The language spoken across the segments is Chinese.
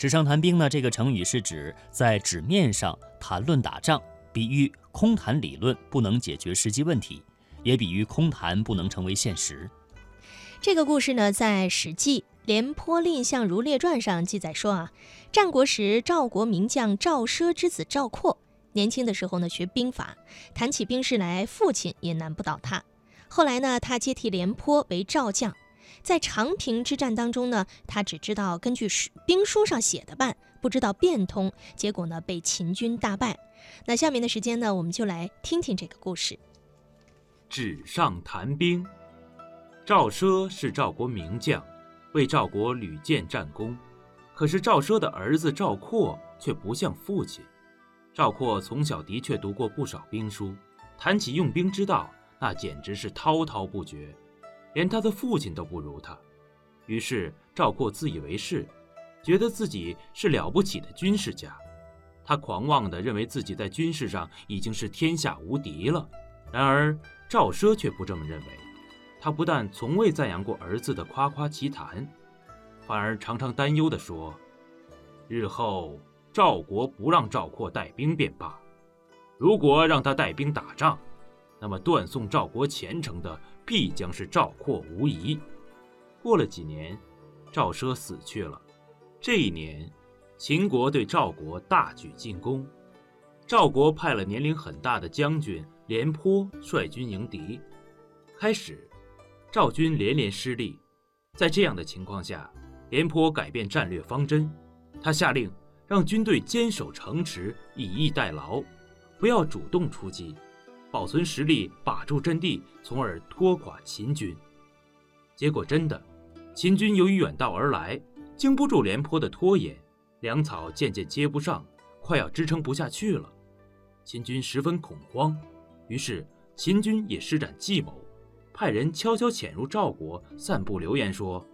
纸上谈兵呢，这个成语是指在纸面上谈论打仗，比喻空谈理论不能解决实际问题，也比喻空谈不能成为现实。这个故事呢，在《史记·廉颇蔺相如列传》上记载说啊，战国时赵国名将赵奢之子赵括，年轻的时候呢学兵法，谈起兵事来，父亲也难不倒他。后来呢，他接替廉颇为赵将。在长平之战当中呢，他只知道根据兵书上写的办，不知道变通，结果呢被秦军大败。那下面的时间呢，我们就来听听这个故事。纸上谈兵，赵奢是赵国名将，为赵国屡建战功。可是赵奢的儿子赵括却不像父亲。赵括从小的确读过不少兵书，谈起用兵之道，那简直是滔滔不绝。连他的父亲都不如他，于是赵括自以为是，觉得自己是了不起的军事家。他狂妄地认为自己在军事上已经是天下无敌了。然而赵奢却不这么认为，他不但从未赞扬过儿子的夸夸其谈，反而常常担忧地说：“日后赵国不让赵括带兵便罢，如果让他带兵打仗，那么断送赵国前程的。”必将是赵括无疑。过了几年，赵奢死去了。这一年，秦国对赵国大举进攻，赵国派了年龄很大的将军廉颇率军迎敌。开始，赵军连连失利。在这样的情况下，廉颇改变战略方针，他下令让军队坚守城池，以逸待劳，不要主动出击。保存实力，把住阵地，从而拖垮秦军。结果真的，秦军由于远道而来，经不住廉颇的拖延，粮草渐渐接不上，快要支撑不下去了。秦军十分恐慌，于是秦军也施展计谋，派人悄悄潜入赵国，散布流言说：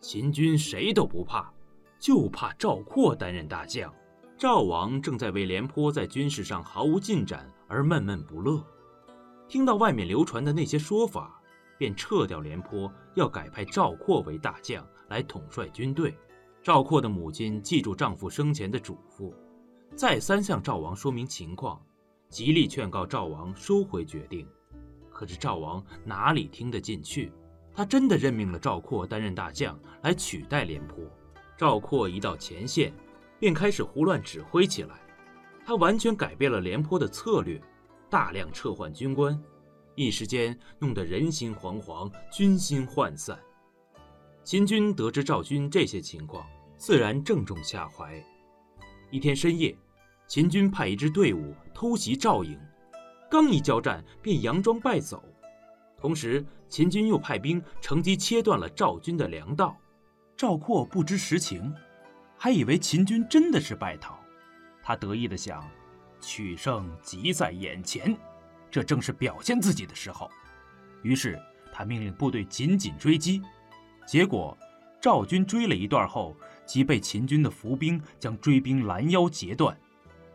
秦军谁都不怕，就怕赵括担任大将。赵王正在为廉颇在军事上毫无进展而闷闷不乐。听到外面流传的那些说法，便撤掉廉颇，要改派赵括为大将来统帅军队。赵括的母亲记住丈夫生前的嘱咐，再三向赵王说明情况，极力劝告赵王收回决定。可是赵王哪里听得进去？他真的任命了赵括担任大将来取代廉颇。赵括一到前线，便开始胡乱指挥起来，他完全改变了廉颇的策略。大量撤换军官，一时间弄得人心惶惶，军心涣散。秦军得知赵军这些情况，自然正中下怀。一天深夜，秦军派一支队伍偷袭赵营，刚一交战便佯装败走。同时，秦军又派兵乘机切断了赵军的粮道。赵括不知实情，还以为秦军真的是败逃，他得意地想。取胜即在眼前，这正是表现自己的时候。于是他命令部队紧紧追击，结果赵军追了一段后，即被秦军的伏兵将追兵拦腰截断，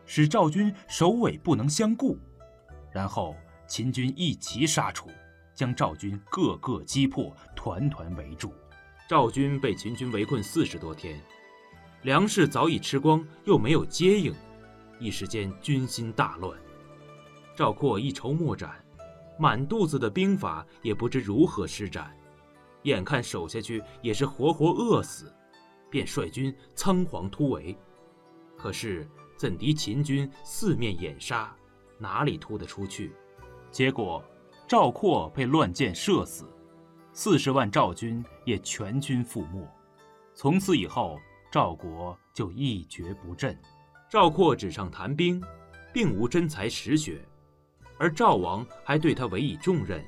使赵军首尾不能相顾。然后秦军一齐杀出，将赵军个个击破，团团围住。赵军被秦军围困四十多天，粮食早已吃光，又没有接应。一时间军心大乱，赵括一筹莫展，满肚子的兵法也不知如何施展，眼看守下去也是活活饿死，便率军仓皇突围。可是怎敌秦军四面掩杀，哪里突得出去？结果赵括被乱箭射死，四十万赵军也全军覆没。从此以后，赵国就一蹶不振。赵括纸上谈兵，并无真才实学，而赵王还对他委以重任，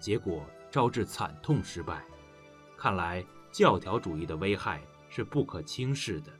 结果招致惨痛失败。看来教条主义的危害是不可轻视的。